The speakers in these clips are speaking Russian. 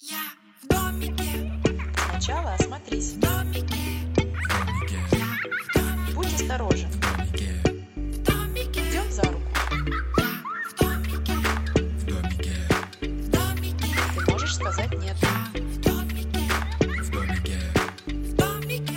Я в домике, Сначала осмотрись. в домике, я в домике, Будь осторожен. в домике, Идем за руку. я в домике, в домике, в домике, Ты можешь сказать нет. в домике, в домике, в домике.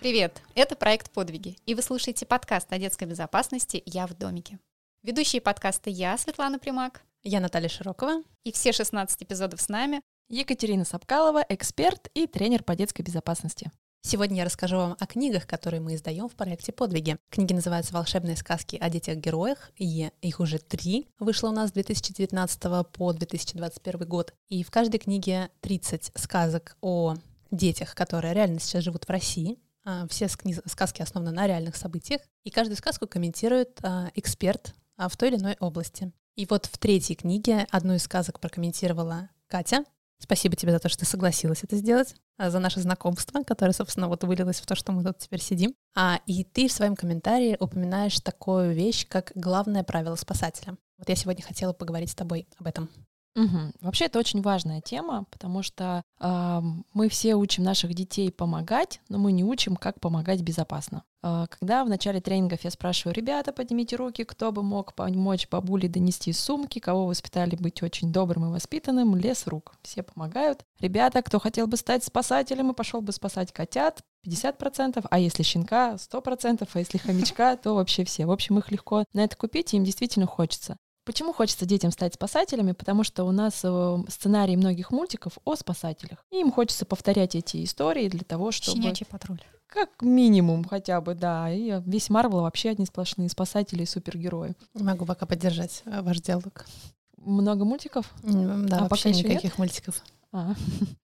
Привет! Это проект «Подвиги», и вы слушаете подкаст о детской безопасности «Я в домике». Ведущие подкаста я, Светлана Примак, Я Наталья Широкова. и все 16 эпизодов с нами. Екатерина Сапкалова, эксперт и тренер по детской безопасности. Сегодня я расскажу вам о книгах, которые мы издаем в проекте «Подвиги». Книги называются «Волшебные сказки о детях-героях», и их уже три вышло у нас с 2019 по 2021 год. И в каждой книге 30 сказок о детях, которые реально сейчас живут в России. А, Все сказки основаны на реальных событиях, и каждую сказку комментирует а, эксперт а, в той или иной области. И вот в третьей книге одну из сказок прокомментировала Катя. Спасибо тебе за то, что ты согласилась это сделать, а, за наше знакомство, которое, собственно, вот вылилось в то, что мы тут теперь сидим. А, и ты в своем комментарии упоминаешь такую вещь, как главное правило спасателя. Вот я сегодня хотела поговорить с тобой об этом. Мгм. Вообще это очень важная тема, потому что ам, мы все учим наших детей помогать, но мы не учим, как помогать безопасно. А, Когда в начале тренингов я спрашиваю, ребята, поднимите руки, кто бы мог помочь бабуле донести сумки, кого воспитали быть очень добрым и воспитанным, лес рук. Все помогают. Ребята, кто хотел бы стать спасателем и пошел бы спасать котят, 50%, а если щенка, 100%, а если хомячка, то вообще все. В общем, их легко на это купить, и им действительно хочется. Почему хочется детям стать спасателями? Потому что у нас э, сценарий многих мультиков о спасателях. И им хочется повторять эти истории для того, чтобы... Щенячий патруль. Как минимум хотя бы, да. И весь Марвел вообще одни сплошные спасатели и супергерои. Не могу пока поддержать э, ваш диалог. Много мультиков? Да, А пока вообще нет? никаких мультиков. А.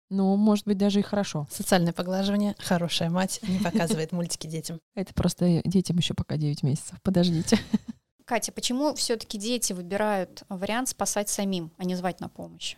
Ну, может быть, даже и хорошо. Социальное поглаживание. Хорошая мать не показывает мультики детям. Это просто детям еще пока 9 месяцев. Подождите. Катя, почему все-таки дети выбирают вариант спасать самим, а не звать на помощь?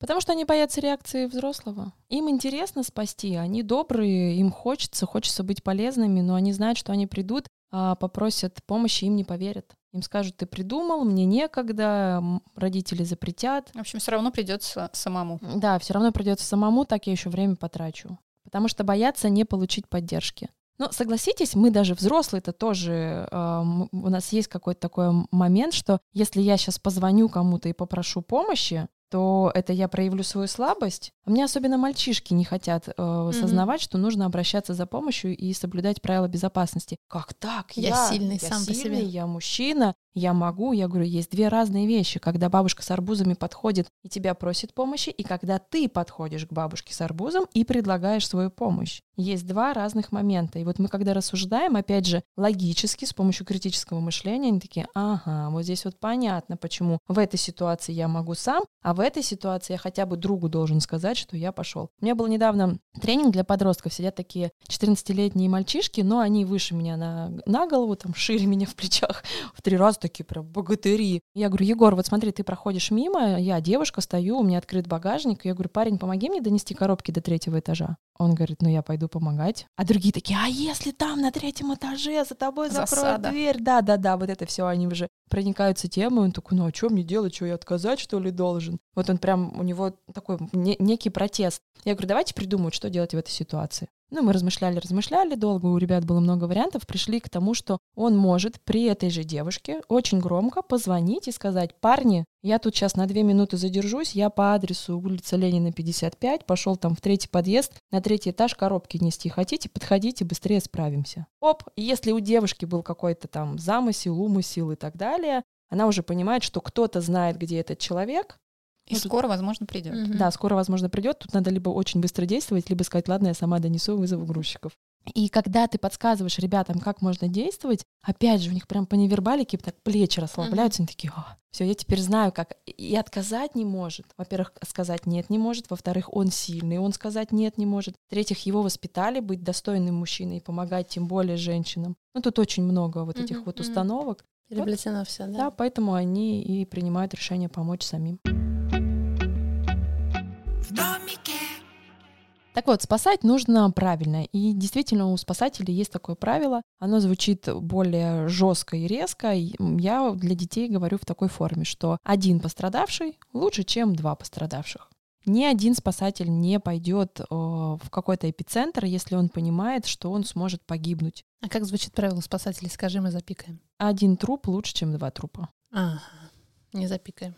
Потому что они боятся реакции взрослого. Им интересно спасти, они добрые, им хочется, хочется быть полезными, но они знают, что они придут, а попросят помощи, им не поверят. Им скажут, ты придумал, мне некогда, родители запретят. В общем, все равно придется самому. Да, все равно придется самому, так я еще время потрачу. Потому что боятся не получить поддержки. Но согласитесь, мы даже взрослые-то тоже, эм, у нас есть какой-то такой момент, что если я сейчас позвоню кому-то и попрошу помощи, то это я проявлю свою слабость. А мне особенно мальчишки не хотят э, сознавать, что нужно обращаться за помощью и соблюдать правила безопасности. Как так? Я сильный я сам по себе. сильный, я мужчина, я могу. Я говорю, есть две разные вещи. Когда бабушка с арбузами подходит и тебя просит помощи, и когда ты подходишь к бабушке с арбузом и предлагаешь свою помощь. Есть два разных момента. И вот мы когда рассуждаем, опять же, логически, с помощью критического мышления, они такие, ага, вот здесь вот понятно, почему в этой ситуации я могу сам, а в этой ситуации я хотя бы другу должен сказать, что я пошел. У меня был недавно тренинг для подростков, сидят такие 14-летние мальчишки, но они выше меня на, на голову, там шире меня в плечах, в три раза такие прям богатыри. Я говорю, Егор, вот смотри, ты проходишь мимо, я девушка, стою, у меня открыт багажник. Я говорю, парень, помоги мне донести коробки до третьего этажа. Он говорит, ну я пойду помогать. А другие такие, а если там на третьем этаже за тобой закроют Засада. дверь? Да, да, да, вот это все, они уже проникаются темой. Он такой, ну а что мне делать, что я отказать, что ли, должен? Вот он прям, у него такой не- некий протест. Я говорю, давайте придумать, что делать в этой ситуации. Ну, мы размышляли, размышляли долго, у ребят было много вариантов, пришли к тому, что он может при этой же девушке очень громко позвонить и сказать, парни, я тут сейчас на две минуты задержусь, я по адресу улица Ленина, 55, пошел там в третий подъезд, на третий этаж коробки нести хотите, подходите, быстрее справимся. Оп, если у девушки был какой-то там замысел, умысел и так далее, она уже понимает, что кто-то знает, где этот человек, И Ну, тут- скоро, возможно, придет. Мгм. да, скоро, возможно, придет. Тут надо либо очень быстро действовать, либо сказать, ладно, я сама донесу, вызову грузчиков. И когда ты подсказываешь ребятам, как можно действовать, опять же, у них прям по невербалике так плечи расслабляются, они такие, все, я теперь знаю, как. И отказать не может. Во-первых, сказать нет не может. Во-вторых, он сильный, он сказать нет не может. В-третьих, его воспитали быть достойным мужчиной и помогать тем более женщинам. Ну, тут очень много вот этих Мгм, вот установок. Переплетено все, Да, да? поэтому они и принимают решение помочь самим. В домике, Так вот, спасать нужно правильно. И действительно, у спасателей есть такое правило. Оно звучит более жестко и резко. Я для детей говорю в такой форме, что один пострадавший лучше, чем два пострадавших. Ни один спасатель не пойдет э, в какой-то эпицентр, если он понимает, что он сможет погибнуть. А как звучит правило спасателей? Скажи, мы запикаем. Один труп лучше, чем два трупа. Ага, не запикаем.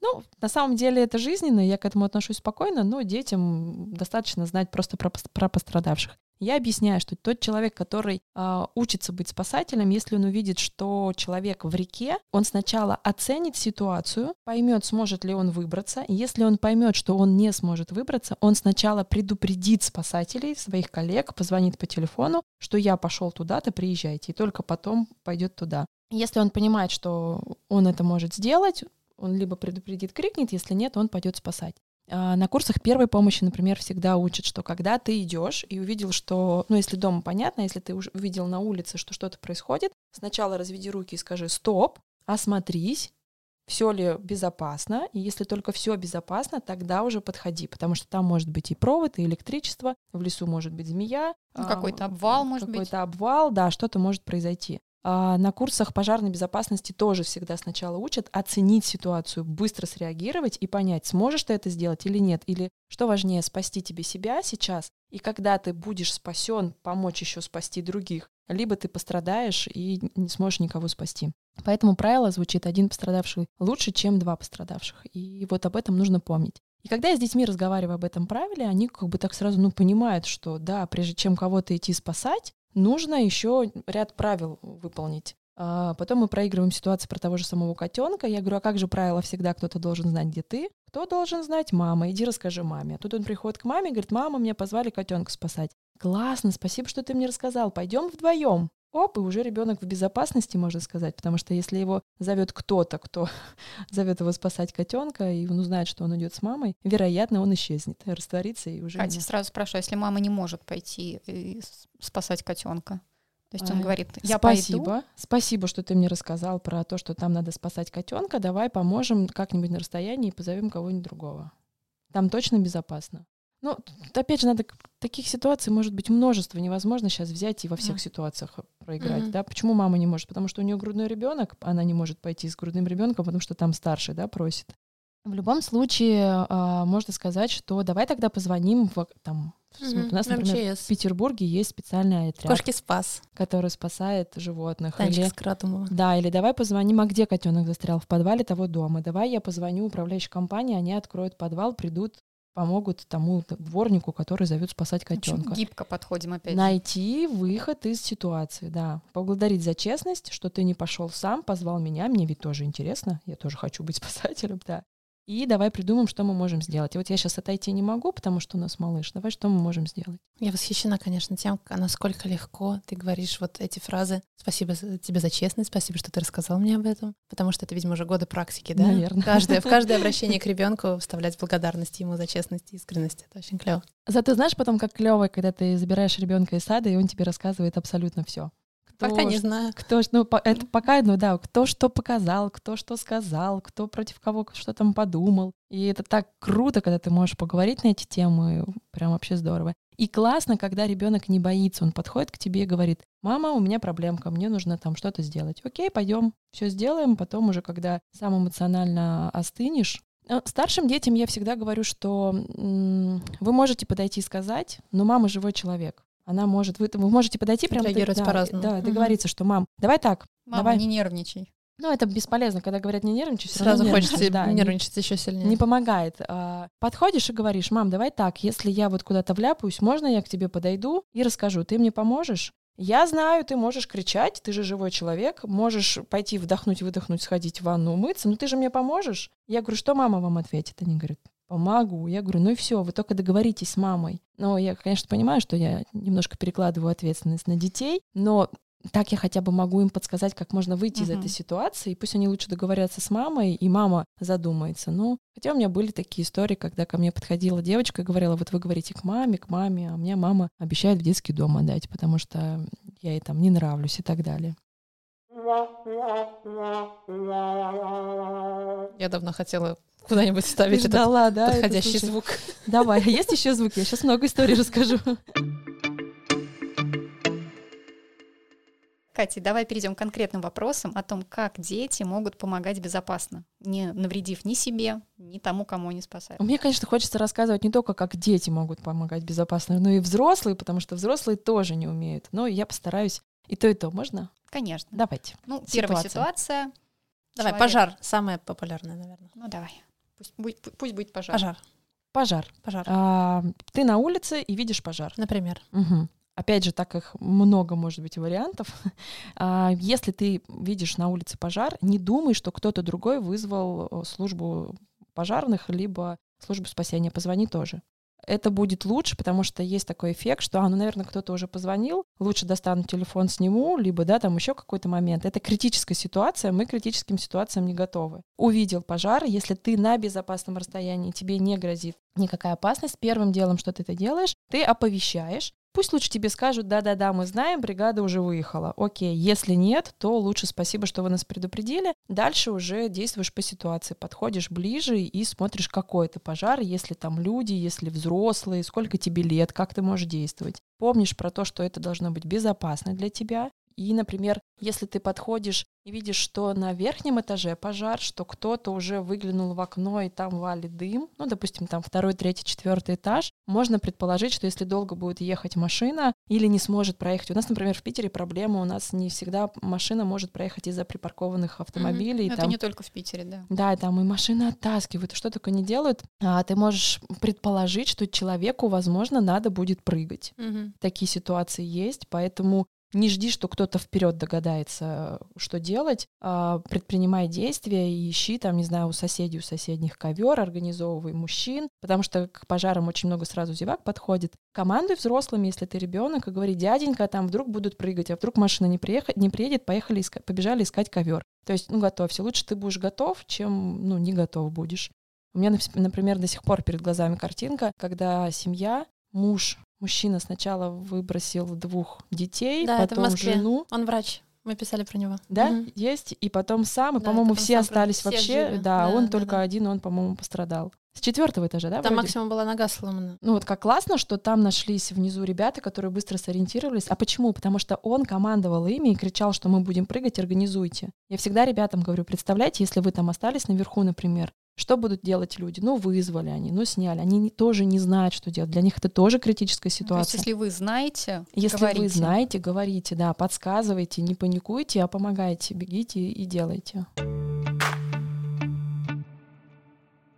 Ну, на самом деле это жизненно, я к этому отношусь спокойно, но детям достаточно знать просто про, про пострадавших. Я объясняю, что тот человек, который а, учится быть спасателем, если он увидит, что человек в реке, он сначала оценит ситуацию, поймет, сможет ли он выбраться. Если он поймет, что он не сможет выбраться, он сначала предупредит спасателей, своих коллег, позвонит по телефону, что я пошел туда-то, приезжайте, и только потом пойдет туда. Если он понимает, что он это может сделать, он либо предупредит, крикнет, если нет, он пойдет спасать. А, На курсах первой помощи, например, всегда учат, что когда ты идешь и увидел, что, ну, если дома понятно, если ты уже увидел на улице, что что-то происходит, сначала разведи руки и скажи «стоп», осмотрись, все ли безопасно, и если только все безопасно, тогда уже подходи, потому что там может быть и провод, и электричество, в лесу может быть змея, Ну, а, какой-то обвал, может быть. какой-то обвал, да, что-то может произойти. А на курсах пожарной безопасности тоже всегда сначала учат оценить ситуацию, быстро среагировать и понять, сможешь ты это сделать или нет, или что важнее, спасти тебе себя сейчас, и когда ты будешь спасен, помочь еще спасти других, либо ты пострадаешь и не сможешь никого спасти. Поэтому правило звучит один пострадавший лучше, чем два пострадавших. И вот об этом нужно помнить. И когда я с детьми разговариваю об этом правиле, они как бы так сразу ну, понимают, что да, прежде чем кого-то идти спасать, нужно еще ряд правил выполнить. А потом мы проигрываем ситуацию про того же самого котенка. Я говорю, а как же правило всегда кто-то должен знать, где ты? Кто должен знать? Мама. Иди расскажи маме. А тут он приходит к маме и говорит, мама, меня позвали котенка спасать. Классно, спасибо, что ты мне рассказал. Пойдем вдвоем. Оп, и уже ребенок в безопасности, можно сказать, потому что если его зовет кто-то, кто зовет его спасать котенка, и он узнает, что он идет с мамой, вероятно, он исчезнет, растворится и уже. Катя, не- сразу спрашиваю, если мама не может пойти и с- спасать котенка? То есть он А, говорит, я Спасибо. пойду. Спасибо, что ты мне рассказал про то, что там надо спасать котенка. Давай поможем как-нибудь на расстоянии и позовем кого-нибудь другого. Там точно безопасно. Ну, опять же, надо таких ситуаций может быть множество. Невозможно сейчас взять и во всех Да. ситуациях проиграть. Мгм. Да? Почему мама не может? Потому что у нее грудной ребенок, она не может пойти с грудным ребенком, потому что там старший, да, просит. В любом случае, а, можно сказать, что давай тогда позвоним в там. Мгм. У нас, например, МЧС. в Петербурге есть специальный отряд Кошки спас. который спасает животных. Танчик Или, Скратумова. да, или давай позвоним, а где котенок застрял? В подвале того дома. Давай я позвоню управляющей компании, они откроют подвал, придут, помогут тому дворнику, который зовет спасать Очень котенка. гибко подходим опять. Найти выход из ситуации, да. Поблагодарить за честность, что ты не пошел сам, позвал меня. Мне ведь тоже интересно. Я тоже хочу быть спасателем, да. И давай придумаем, что мы можем сделать. И вот я сейчас отойти не могу, потому что у нас малыш. Давай, что мы можем сделать? Я восхищена, конечно, тем, насколько легко ты говоришь вот эти фразы. Спасибо тебе за честность, спасибо, что ты рассказал мне об этом. Потому что это, видимо, уже годы практики, да? Наверно. Каждое, в каждое обращение к ребенку вставлять благодарность ему за честность и искренность. Это очень клево. Зато знаешь потом, как клево, когда ты забираешь ребенка из сада, и он тебе рассказывает абсолютно все. Пока не знаю. Кто, ну, по- это пока, ну да, кто что показал, кто что сказал, кто против кого что там подумал. И это так круто, когда ты можешь поговорить на эти темы, прям вообще здорово. И классно, когда ребенок не боится, он подходит к тебе и говорит, мама, у меня проблемка, мне нужно там что-то сделать. Окей, пойдем, все сделаем, потом уже, когда сам эмоционально остынешь, Э, Старшим детям я всегда говорю, что вы можете подойти и сказать, но мама живой человек. Она может, вы, вы можете подойти прямо Отреагировать да, по-разному. Да, договориться, что мам, давай так, Мама, давай. не нервничай. Ну, это бесполезно, когда говорят не нервничай, всё Сразу равно хочется да, не- нервничать еще сильнее. не помогает. А, Подходишь и говоришь, мам, давай так, если я вот куда-то вляпаюсь, можно я к тебе подойду и расскажу, ты мне поможешь? Я знаю, ты можешь кричать, ты же живой человек, можешь пойти вдохнуть, выдохнуть, сходить в ванну, умыться, но ты же мне поможешь? Я говорю, что мама вам ответит? Они говорят, помогу. Я говорю, ну и все, вы только договоритесь с мамой. Но я, конечно, понимаю, что я немножко перекладываю ответственность на детей, но так я хотя бы могу им подсказать, как можно выйти из Мгм. этой ситуации. И пусть они лучше договорятся с мамой, и мама задумается. Ну, хотя у меня были такие истории, когда ко мне подходила девочка и говорила, вот вы говорите к маме, к маме, а мне мама обещает в детский дом отдать, потому что я ей там не нравлюсь и так далее. Я давно хотела куда-нибудь Ты вставить этот ждала, да? это, подходящий слушай. звук. Давай, а есть еще звуки? Я сейчас много историй расскажу. Катя, давай перейдем к конкретным вопросам о том, как дети могут помогать безопасно, не навредив ни себе, ни тому, кому они спасают. Мне, конечно, хочется рассказывать не только, как дети могут помогать безопасно, но и взрослые, потому что взрослые тоже не умеют. Но я постараюсь и то, и то. Можно? Конечно. Давайте. Ну, первая Ситуация. ситуация. Давай, Человек- пожар. Самое популярное, наверное. Ну, давай. Пусть будет, пу- пусть будет пожар. Пожар. Пожар. Пожар. А, ты на улице и видишь пожар. Например. Мгм. Опять же, так их много может быть вариантов. А, Если ты видишь на улице пожар, не думай, что кто-то другой вызвал э, службу пожарных, либо службу спасения. Позвони тоже. Это будет лучше, потому что есть такой эффект, что, а, ну, наверное, кто-то уже позвонил, лучше достану телефон, сниму, либо, да, там еще какой-то момент. Это критическая ситуация, мы к критическим ситуациям не готовы. Увидел пожар, если ты на безопасном расстоянии, тебе не грозит никакая опасность, первым делом, что ты это делаешь, ты оповещаешь, Пусть лучше тебе скажут, да-да-да, мы знаем, бригада уже выехала. Окей, если нет, то лучше спасибо, что вы нас предупредили. Дальше уже действуешь по ситуации, подходишь ближе и смотришь, какой это пожар, если там люди, если взрослые, сколько тебе лет, как ты можешь действовать. Помнишь про то, что это должно быть безопасно для тебя. И, например, если ты подходишь и видишь, что на верхнем этаже пожар, что кто-то уже выглянул в окно и там валит дым, ну, допустим, там второй, третий, четвертый этаж, можно предположить, что если долго будет ехать машина или не сможет проехать. У нас, например, в Питере проблема, у нас не всегда машина может проехать из-за припаркованных автомобилей. Это там не только в Питере, да. да, там и машины оттаскивают, и что только не делают. А ты можешь предположить, что человеку, возможно, надо будет прыгать. Такие ситуации есть, поэтому не жди, что кто-то вперед догадается, что делать. А, Предпринимай действия и ищи там, не знаю, у соседей, у соседних ковер, организовывай мужчин, потому что к пожарам очень много сразу зевак подходит. Командуй взрослыми, если ты ребенок, и говори, дяденька, там вдруг будут прыгать, а вдруг машина не, приехать, не приедет, поехали, иска- побежали искать ковер. То есть, ну, готовься. Лучше ты будешь готов, чем, ну, не готов будешь. У меня, например, до сих пор перед глазами картинка, когда семья, муж, мужчина сначала выбросил двух детей, Да, потом жену. Он врач. Мы писали про него. Да, Мгм. есть, и потом сам, и, Да, по-моему, все остались все вообще, живы. да, Да, он да, только да. один, он, по-моему, пострадал. С четвертого этажа, да? Там вроде? максимум была нога сломана. Ну вот как классно, что там нашлись внизу ребята, которые быстро сориентировались. А почему? Потому что он командовал ими и кричал, что мы будем прыгать, организуйте. Я всегда ребятам говорю, представляете, если вы там остались наверху, например, что будут делать люди? Ну, вызвали они, ну, сняли. Они не- тоже не знают, что делать. Для них это тоже критическая Ну, то есть, ситуация. если вы знаете, Если говорите. вы знаете, говорите, да, подсказывайте, не паникуйте, а помогайте, бегите и делайте.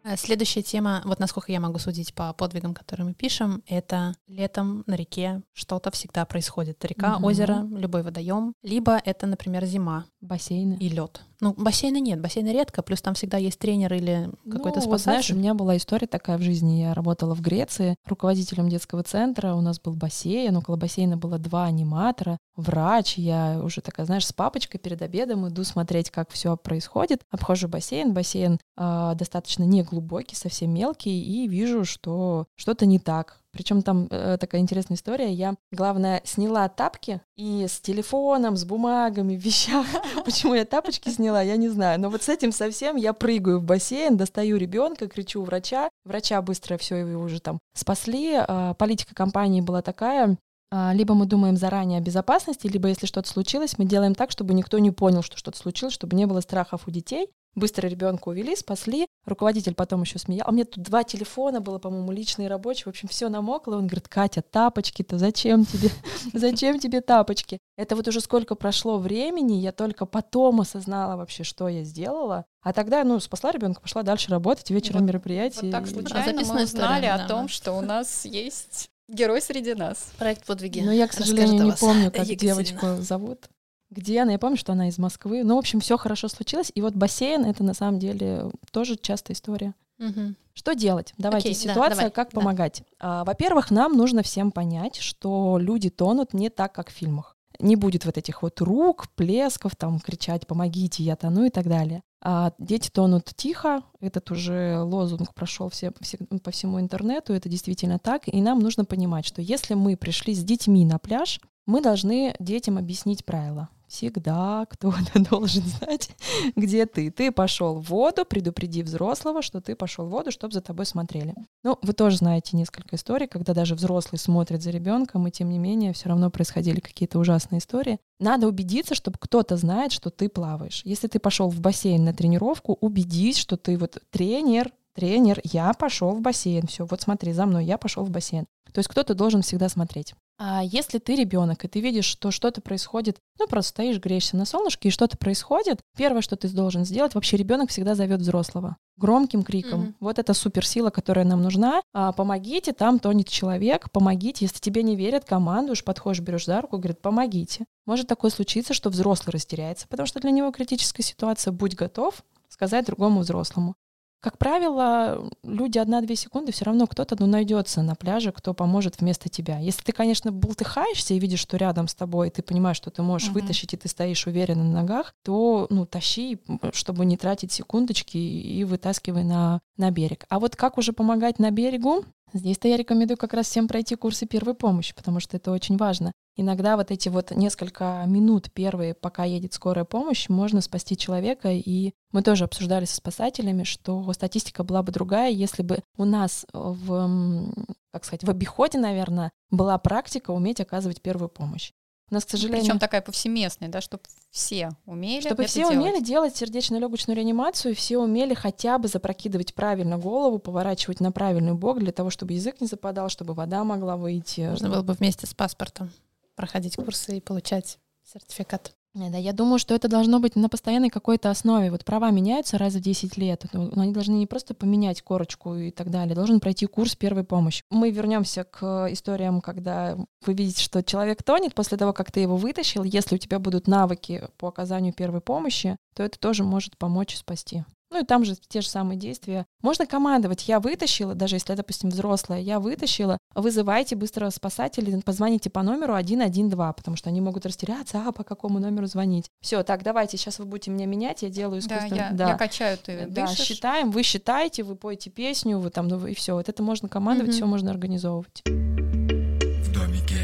А Следующая тема, вот насколько я могу судить по подвигам, которые мы пишем, это летом на реке что-то всегда происходит. Река, Мгм. озеро, любой водоем. Либо это, например, зима Бассейны. и лед. Ну, бассейна нет, бассейна редко, плюс там всегда есть тренер или какой-то ну, вот знаешь, спасатель. у меня была история такая в жизни. Я работала в Греции руководителем детского центра. У нас был бассейн, около бассейна было два аниматора, врач. Я уже такая, знаешь, с папочкой перед обедом иду смотреть, как все происходит. Обхожу бассейн. Бассейн а, достаточно неглубокий, совсем мелкий, и вижу, что что-то не так. Причем там э, такая интересная история. Я, главное, сняла тапки и с телефоном, с бумагами, в вещах. Почему я тапочки сняла, я не знаю. Но вот с этим совсем я прыгаю в бассейн, достаю ребенка, кричу врача. Врача быстро все его уже там спасли. А, Политика компании была такая, а, либо мы думаем заранее о безопасности, либо если что-то случилось, мы делаем так, чтобы никто не понял, что что-то случилось, чтобы не было страхов у детей. Быстро ребенка увели, спасли. Руководитель потом еще смеял. А у меня тут два телефона было, по-моему, личный и рабочий. В общем, все намокло. Он говорит, Катя, тапочки-то зачем тебе? Зачем тебе тапочки? Это вот уже сколько прошло времени, я только потом осознала вообще, что я сделала. А тогда, ну, спасла ребенка, пошла дальше работать, вечером Вот- мероприятие. Вот так случайно записанная мы узнали о том, что у нас есть герой среди нас. Проект подвиги. Но я, к сожалению, не помню, как девочку зовут. Где она? Я помню, что она из Москвы. Ну, в общем, все хорошо случилось. И вот бассейн — это на самом деле тоже частая история. Мгм. Что делать? Давайте Окей, да, ситуация, давай, как да. помогать. А, во-первых, нам нужно всем понять, что люди тонут не так, как в фильмах. Не будет вот этих вот рук, плесков, там кричать «помогите, я тону» и так далее. А дети тонут тихо. Этот уже лозунг прошел все, все- по всему интернету. Это действительно так. И нам нужно понимать, что если мы пришли с детьми на пляж, мы должны детям объяснить правила. Всегда кто-то должен знать, где ты. Ты пошел в воду, предупреди взрослого, что ты пошел в воду, чтобы за тобой смотрели. Ну, вы тоже знаете несколько историй, когда даже взрослый смотрит за ребенком, и тем не менее все равно происходили какие-то ужасные истории. Надо убедиться, чтобы кто-то знает, что ты плаваешь. Если ты пошел в бассейн на тренировку, убедись, что ты вот тренер, тренер, я пошел в бассейн, все, вот смотри за мной, я пошел в бассейн. То есть кто-то должен всегда смотреть. А если ты ребенок, и ты видишь, что что-то происходит, ну просто стоишь, греешься на солнышке, и что-то происходит, первое, что ты должен сделать, вообще ребенок всегда зовет взрослого громким криком. Mm-hmm. Вот это суперсила, которая нам нужна. А, помогите, там тонет человек, помогите. Если тебе не верят, командуешь, подходишь, берешь за руку, говорит, помогите. Может такое случиться, что взрослый растеряется, потому что для него критическая ситуация. Будь готов сказать другому взрослому. Как правило, люди одна-две секунды все равно кто-то ну, найдется на пляже, кто поможет вместо тебя. Если ты, конечно, бултыхаешься и видишь, что рядом с тобой, и ты понимаешь, что ты можешь uh-huh. вытащить, и ты стоишь уверенно на ногах, то ну, тащи, чтобы не тратить секундочки, и вытаскивай на, на берег. А вот как уже помогать на берегу, Здесь-то я рекомендую как раз всем пройти курсы первой помощи, потому что это очень важно. Иногда вот эти вот несколько минут первые, пока едет скорая помощь, можно спасти человека. И мы тоже обсуждали со спасателями, что статистика была бы другая, если бы у нас в, как сказать, в обиходе, наверное, была практика уметь оказывать первую помощь. У нас, к сожалению... Причем такая повсеместная, да, чтобы все умели Чтобы это все делать. умели делать сердечно-легочную реанимацию, все умели хотя бы запрокидывать правильно голову, поворачивать на правильный бок для того, чтобы язык не западал, чтобы вода могла выйти. Нужно было бы вместе с паспортом проходить курсы и получать сертификат. Да, я думаю, что это должно быть на постоянной какой-то основе. Вот права меняются раз в 10 лет. Но они должны не просто поменять корочку и так далее, должен пройти курс первой помощи. Мы вернемся к историям, когда вы видите, что человек тонет после того, как ты его вытащил. Если у тебя будут навыки по оказанию первой помощи, то это тоже может помочь спасти. Ну и там же те же самые действия. Можно командовать. Я вытащила, даже если, допустим, взрослая, я вытащила, вызывайте быстро спасателей, позвоните по номеру 112, потому что они могут растеряться, а по какому номеру звонить. Все, так, давайте, сейчас вы будете меня менять, я делаю искусственно. Да, я, да. я качаю, ты Да, дышишь. считаем, вы считаете, вы поете песню, вы там, ну и все. Вот это можно командовать, Мгм. все можно организовывать. в домике,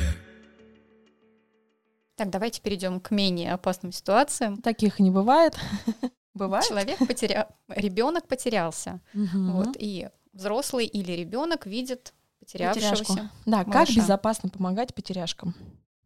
Так, давайте перейдем к менее опасным ситуациям. Таких не бывает. Бывает? Человек потерял, ребенок потерялся, Мгм. вот, и взрослый или ребенок видит потерявшегося. Потеряшку. Да, как малыша. безопасно помогать потеряшкам?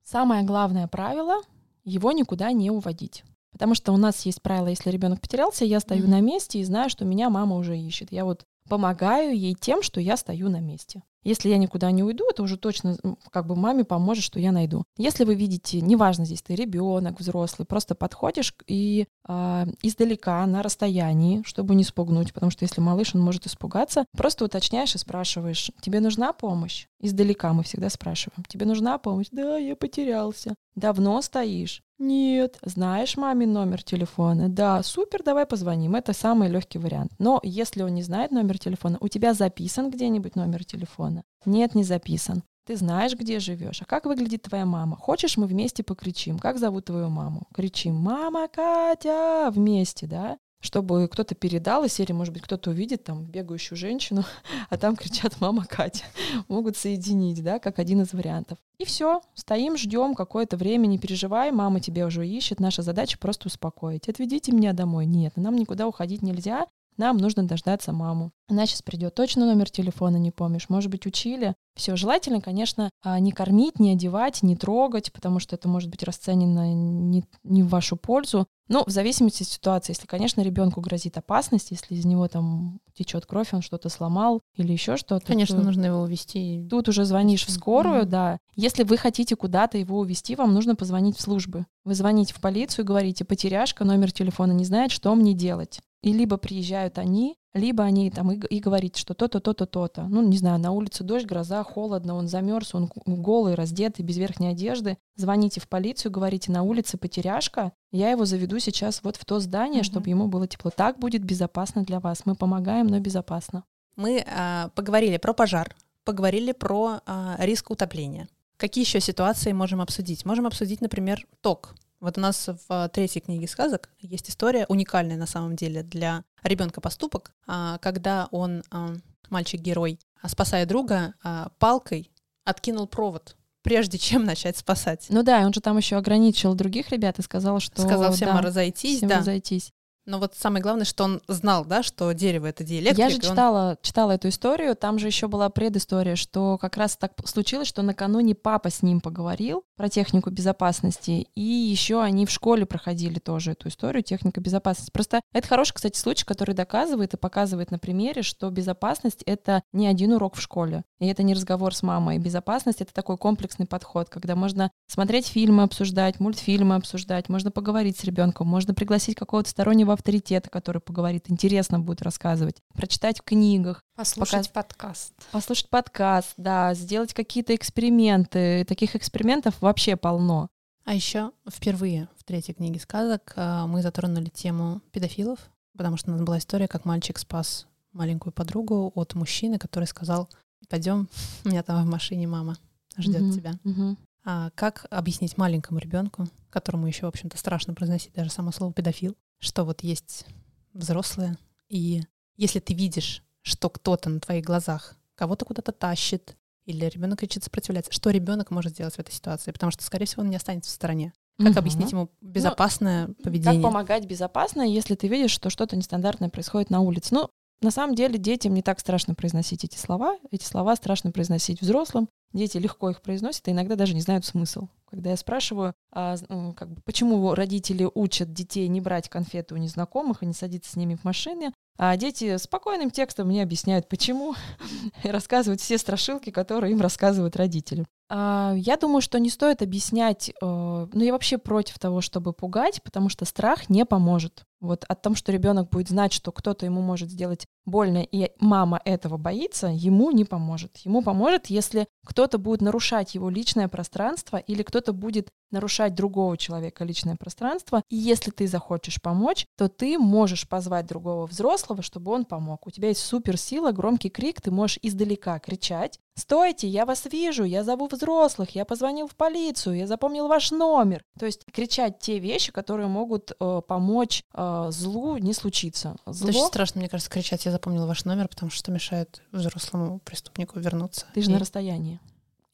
Самое главное правило — его никуда не уводить. Потому что у нас есть правило, если ребенок потерялся, я стою Мгм. на месте и знаю, что меня мама уже ищет. Я вот помогаю ей тем, что я стою на месте. Если я никуда не уйду, это уже точно как бы маме поможет, что я найду. Если вы видите, неважно здесь ты ребенок, взрослый, просто подходишь и а, издалека, на расстоянии, чтобы не спугнуть, потому что если малыш, он может испугаться, просто уточняешь и спрашиваешь, тебе нужна помощь? Издалека мы всегда спрашиваем, тебе нужна помощь? Да, я потерялся. Давно стоишь? Нет. Знаешь мамин номер телефона? Да, супер, давай позвоним. Это самый легкий вариант. Но если он не знает номер телефона, у тебя записан где-нибудь номер телефона? Нет, не записан. Ты знаешь, где живешь. А как выглядит твоя мама? Хочешь, мы вместе покричим? Как зовут твою маму? Кричим «Мама Катя!» вместе, да? Чтобы кто-то передал, из серии, может быть, кто-то увидит там бегающую женщину, а там кричат «Мама Катя!» Могут соединить, да, как один из вариантов. И все, стоим, ждем какое-то время, не переживай, мама тебя уже ищет. Наша задача просто успокоить. Отведите меня домой. Нет, нам никуда уходить нельзя. Нам нужно дождаться маму. Она сейчас придет. Точно номер телефона не помнишь? Может быть, учили? Все, желательно, конечно, а, не кормить, не одевать, не трогать, потому что это может быть расценено не, не в вашу пользу. Ну, в зависимости от ситуации. Если, конечно, ребенку грозит опасность, если из него там течет кровь, он что-то сломал или еще что-то. Конечно, то- нужно его увести. Тут уже звонишь в скорую, Мгм. да. Если вы хотите куда-то его увезти, вам нужно позвонить в службы. Вы звоните в полицию и говорите, потеряшка, номер телефона не знает, что мне делать. И либо приезжают они, либо они там и, и говорите, что то-то, то-то, то-то. Ну, не знаю, на улице дождь, гроза, холодно, он замерз, он голый, раздетый, без верхней одежды. Звоните в полицию, говорите, на улице потеряшка, я его заведу сейчас вот в то здание, Мгм. чтобы ему было тепло. Так будет безопасно для вас. Мы помогаем, но безопасно. Мы а, поговорили про пожар, поговорили про а, риск утопления. Какие еще ситуации можем обсудить? Можем обсудить, например, ток. Вот у нас в а, третьей книге сказок есть история, уникальная на самом деле для ребенка поступок, а, когда он, а, мальчик-герой, спасая друга, палкой откинул провод прежде чем начать спасать. Ну да, он же там еще ограничил других ребят и сказал, что... Сказал всем да, разойтись, всем да. разойтись. Но вот самое главное, что он знал, да, что дерево — это диэлектрик. Я же и он- читала, читала эту историю, там же еще была предыстория, что как раз так случилось, что накануне папа с ним поговорил про технику безопасности, и еще они в школе проходили тоже эту историю, техника безопасности. Просто это хороший, кстати, случай, который доказывает и показывает на примере, что безопасность — это не один урок в школе, и это не разговор с мамой. Безопасность — это такой комплексный подход, когда можно смотреть фильмы, обсуждать, мультфильмы обсуждать, можно поговорить с ребенком, можно пригласить какого-то стороннего авторитета, который поговорит, интересно будет рассказывать, прочитать в книгах, Послушать подкаст. послушать подкаст, да, сделать какие-то эксперименты. Таких экспериментов вообще полно. А еще впервые в третьей книге сказок а, мы затронули тему педофилов, потому что у нас была история, как мальчик спас маленькую подругу от мужчины, который сказал, пойдем, у меня там в машине мама ждет Мгм, тебя. мгм. А как объяснить маленькому ребенку, которому еще, в общем-то, страшно произносить даже само слово педофил, что вот есть взрослые, и если ты видишь, что кто-то на твоих глазах кого-то куда-то тащит, или ребенок кричит сопротивляться, что ребенок может сделать в этой ситуации? Потому что, скорее всего, он не останется в стороне. Как Мгм. объяснить ему безопасное Как поведение? помогать безопасно, если ты видишь, что что-то нестандартное происходит на улице? Ну, на самом деле детям не так страшно произносить эти слова. Эти слова страшно произносить взрослым. Дети легко их произносят и иногда даже не знают смысл. Когда я спрашиваю, а, как бы, почему родители учат детей не брать конфеты у незнакомых и не садиться с ними в машины, а дети спокойным текстом мне объясняют, почему, и рассказывают все страшилки, которые им рассказывают родители. А, Я думаю, что не стоит объяснять, э, ну я вообще против того, чтобы пугать, потому что страх не поможет. Вот о том, что ребенок будет знать, что кто-то ему может сделать больно, и мама этого боится, ему не поможет. Ему поможет, если кто-то будет нарушать его личное пространство или кто-то будет нарушать другого человека личное пространство. И если ты захочешь помочь, то ты можешь позвать другого взрослого, чтобы он помог. У тебя есть суперсила, громкий крик, ты можешь издалека кричать. «Стойте, я вас вижу, я зову взрослых, я позвонил в полицию, я запомнил ваш номер». То есть кричать те вещи, которые могут э, помочь э, злу не случиться. Зло... Это очень страшно, мне кажется, кричать «я запомнила ваш номер», потому что что мешает взрослому преступнику вернуться. Ты же и, на расстоянии.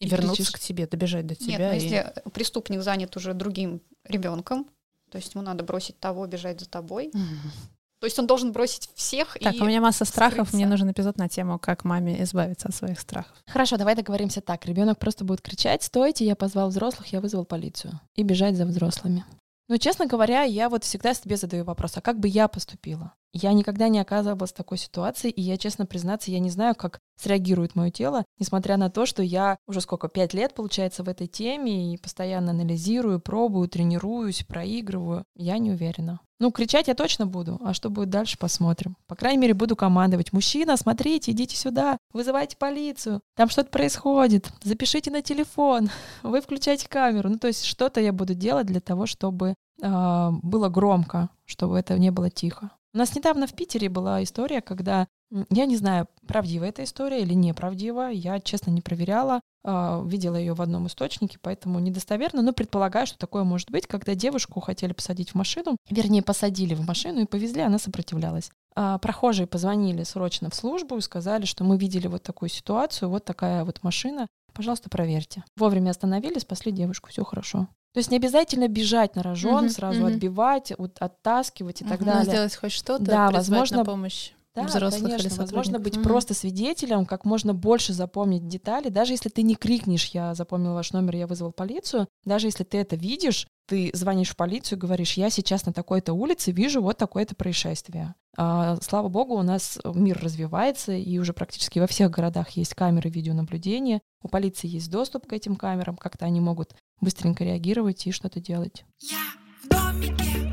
и и вернуться кричишь. к тебе, добежать до Нет, тебя. но и- если преступник занят уже другим ребенком, то есть ему надо бросить того, бежать за тобой. Мгм. То есть он должен бросить всех Так, и... у меня масса страхов, мне нужен эпизод на тему, как маме избавиться от своих страхов. Хорошо, давай договоримся так. Ребенок просто будет кричать, стойте, я позвал взрослых, я вызвал полицию. И бежать за взрослыми. Но, честно говоря, я вот всегда себе задаю вопрос, а как бы я поступила? Я никогда не оказывалась в такой ситуации, и я, честно признаться, я не знаю, как среагирует мое тело, несмотря на то, что я уже сколько, пять лет, получается, в этой теме, и постоянно анализирую, пробую, тренируюсь, проигрываю. Я не уверена. Ну, кричать я точно буду, а что будет дальше, посмотрим. По крайней мере, буду командовать. Мужчина, смотрите, идите сюда, вызывайте полицию, там что-то происходит, запишите на телефон, вы включайте камеру. Ну, то есть что-то я буду делать для того, чтобы а, было громко, чтобы это не было тихо. У нас недавно в Питере была история, когда, я не знаю, правдива эта история или неправдива, я, честно, не проверяла, а, видела ее в одном источнике, поэтому недостоверно, но предполагаю, что такое может быть, когда девушку хотели посадить в машину, вернее, посадили в машину и повезли, она сопротивлялась. А, Прохожие позвонили срочно в службу и сказали, что мы видели вот такую ситуацию, вот такая вот машина, пожалуйста, проверьте. Вовремя остановили, спасли девушку, все хорошо. То есть не обязательно бежать на рожон, Мгм, сразу мгм. отбивать, вот оттаскивать и так Мгм. далее. сделать хоть что-то, Да, возможно, на помощь Да, взрослых конечно, или возможно быть. Мгм. просто свидетелем, как можно больше запомнить детали, даже если ты не крикнешь, я запомнил ваш номер, я вызвал полицию, даже если ты это видишь, ты звонишь в полицию и говоришь, я сейчас на такой-то улице вижу вот такое-то происшествие. А, слава богу, у нас мир развивается, и уже практически во всех городах есть камеры видеонаблюдения, у полиции есть доступ к этим камерам, как-то они могут быстренько реагировать и что-то делать. Я в домике,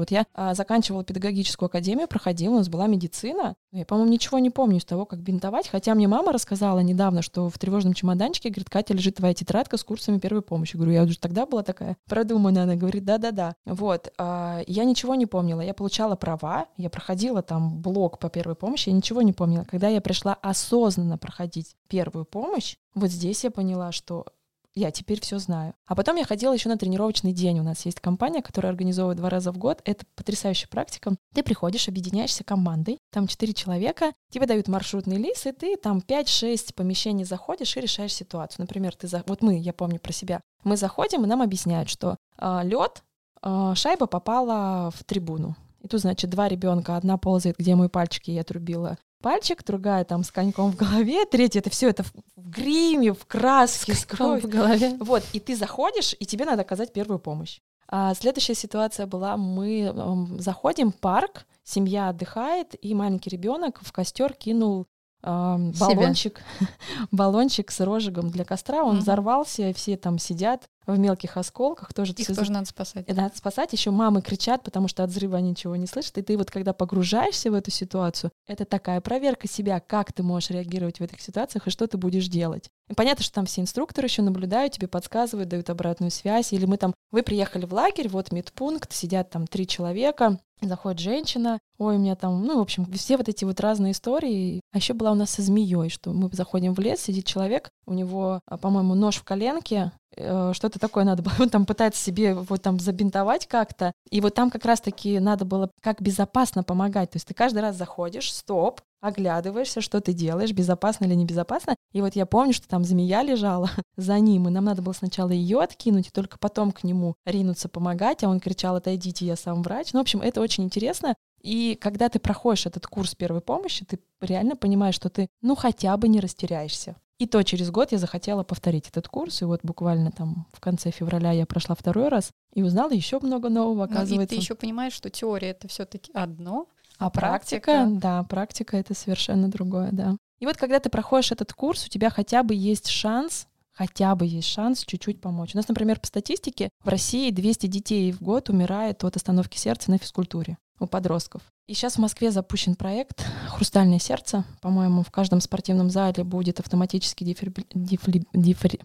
Вот я а, заканчивала педагогическую академию, проходила, у нас была медицина. Я, по-моему, ничего не помню из того, как бинтовать. Хотя мне мама рассказала недавно, что в тревожном чемоданчике, говорит, Катя, лежит твоя тетрадка с курсами первой помощи. Говорю, я уже тогда была такая продуманная. Она говорит, да-да-да. Вот. а, я ничего не помнила. Я получала права, я проходила там блок по первой помощи, я ничего не помнила. Когда я пришла осознанно проходить первую помощь, вот здесь я поняла, что я теперь все знаю. А потом я ходила еще на тренировочный день. У нас есть компания, которая организовывает два раза в год. Это потрясающая практика. Ты приходишь, объединяешься командой, там четыре человека, тебе дают маршрутный лист, и ты там 5-6 помещений заходишь и решаешь ситуацию. Например, ты за... вот мы, я помню про себя, мы заходим, и нам объясняют, что э, лед, э, шайба попала в трибуну. И тут, значит, два ребенка, одна ползает, где мой пальчик, и я отрубила пальчик, другая там с коньком в голове, третья это все это в, в гриме, в краске, с, с кровью в голове. Вот, и ты заходишь, и тебе надо оказать первую помощь. А следующая ситуация была, мы э, заходим в парк, семья отдыхает, и маленький ребенок в костер кинул э, баллончик, баллончик с розжигом для костра, он Мгм. взорвался, все там сидят в мелких осколках, тоже Их тоже надо спасать. и надо спасать. Еще мамы кричат, потому что от взрыва ничего не слышат. И ты вот когда погружаешься в эту ситуацию, это такая проверка себя, как ты можешь реагировать в этих ситуациях и что ты будешь делать. И понятно, что там все инструкторы еще наблюдают, тебе подсказывают, дают обратную связь. Или мы там, вы приехали в лагерь, вот медпункт, сидят там три человека, заходит женщина, ой, у меня там, ну, в общем, все вот эти вот разные истории. А еще была у нас со змеей, что мы заходим в лес, сидит человек, у него, а, по-моему, нож в коленке, э, что-то такое надо было, он там пытается себе вот там забинтовать как-то, и вот там как раз-таки надо было как безопасно помогать, то есть ты каждый раз заходишь, стоп, оглядываешься, что ты делаешь, безопасно или небезопасно, и вот я помню, что там змея лежала за ним, и нам надо было сначала ее откинуть, и только потом к нему ринуться помогать, а он кричал, отойдите, я сам врач. Ну, в общем, это очень интересно, и когда ты проходишь этот курс первой помощи, ты реально понимаешь, что ты, ну, хотя бы не растеряешься. И то через год я захотела повторить этот курс, и вот буквально там в конце февраля я прошла второй раз и узнала еще много нового, Ну, и оказывается. ты еще понимаешь, что теория это все-таки одно, А практика, да, практика это совершенно другое, да. И вот когда ты проходишь этот курс, у тебя хотя бы есть шанс, хотя бы есть шанс чуть-чуть помочь. У нас, например, по статистике в России 200 детей в год умирает от остановки сердца на физкультуре у подростков. И сейчас в Москве запущен проект «Хрустальное сердце». По-моему, в каждом спортивном зале будет автоматический дефибри- дефли- дефри-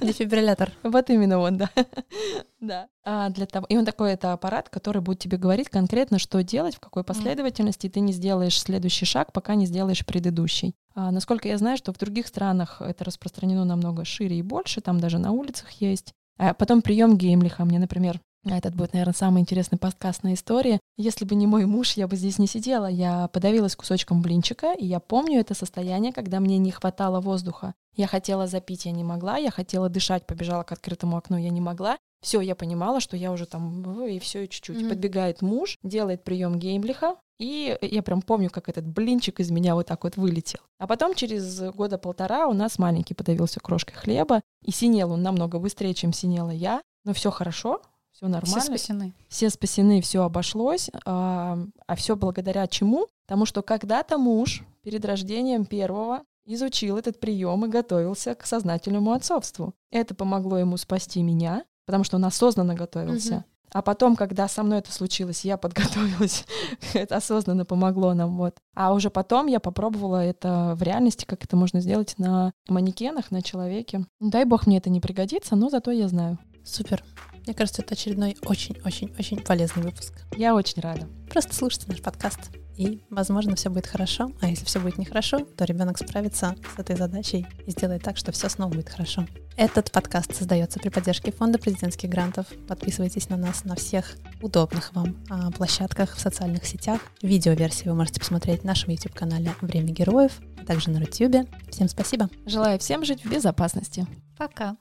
Дефибриллятор. вот именно он, да. да. А для того... И он такой, это аппарат, который будет тебе говорить конкретно, что делать, в какой последовательности, и ты не сделаешь следующий шаг, пока не сделаешь предыдущий. А, насколько я знаю, что в других странах это распространено намного шире и больше, там даже на улицах есть. А потом прием Геймлиха. Мне, например, этот будет, наверное, самый интересный подкастная история. Если бы не мой муж, я бы здесь не сидела. Я подавилась кусочком блинчика, и я помню это состояние, когда мне не хватало воздуха. Я хотела запить, я не могла, я хотела дышать, побежала к открытому окну, я не могла. Все, я понимала, что я уже там, э, и все, и чуть-чуть. Мгм. Подбегает муж, делает прием Геймлиха, и я прям помню, как этот блинчик из меня вот так вот вылетел. А потом через года полтора у нас маленький подавился крошкой хлеба, и синел он намного быстрее, чем синела я. Но все хорошо, все Все нормально спасены. все спасены, все обошлось. А, все благодаря чему? Потому что когда-то муж перед рождением первого изучил этот прием и готовился к сознательному отцовству. Это помогло ему спасти меня, потому что он осознанно готовился. Мгм. А потом, когда со мной это случилось, я подготовилась, это осознанно помогло нам, вот. А уже потом я попробовала это в реальности, как это можно сделать на манекенах, на человеке. Дай бог мне это не пригодится, но зато я знаю. Супер. Мне кажется, это очередной очень-очень-очень полезный выпуск. Я очень рада. Просто слушайте наш подкаст. И, возможно, все будет хорошо. А если все будет нехорошо, то ребенок справится с этой задачей и сделает так, что все снова будет хорошо. Этот подкаст создается при поддержке Фонда президентских грантов. Подписывайтесь на нас на всех удобных вам а, площадках в социальных сетях. Видеоверсии вы можете посмотреть на нашем YouTube-канале «Время героев», а также на Рутюбе. Всем спасибо. Желаю всем жить в безопасности. Пока.